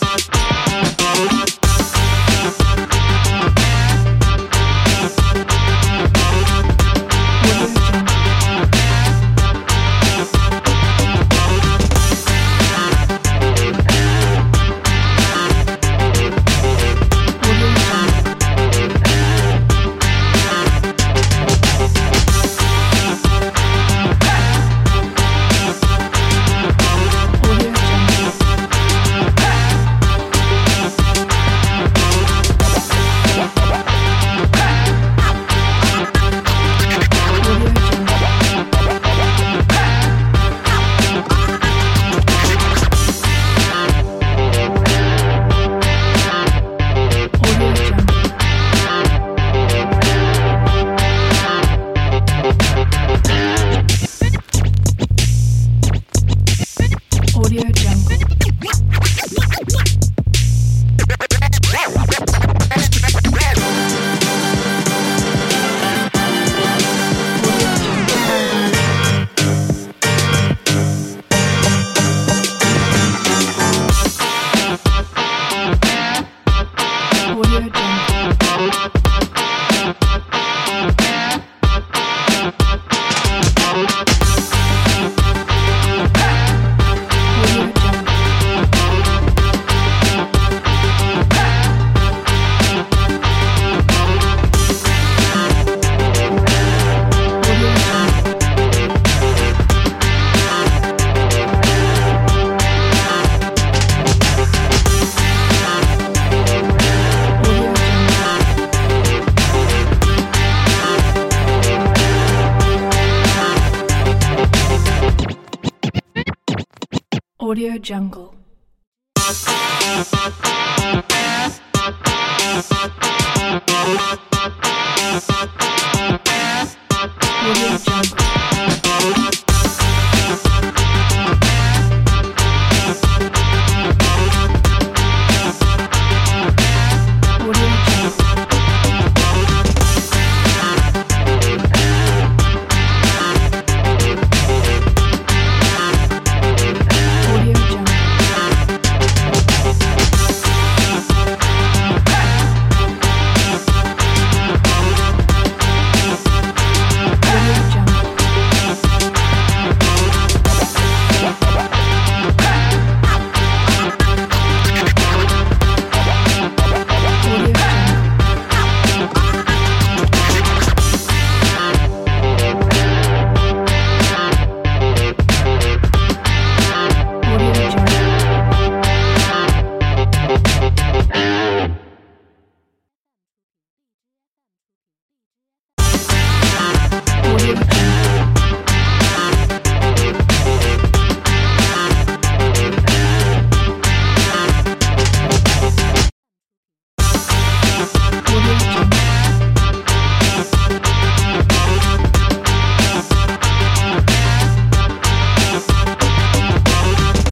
Bye. Audio Jungle.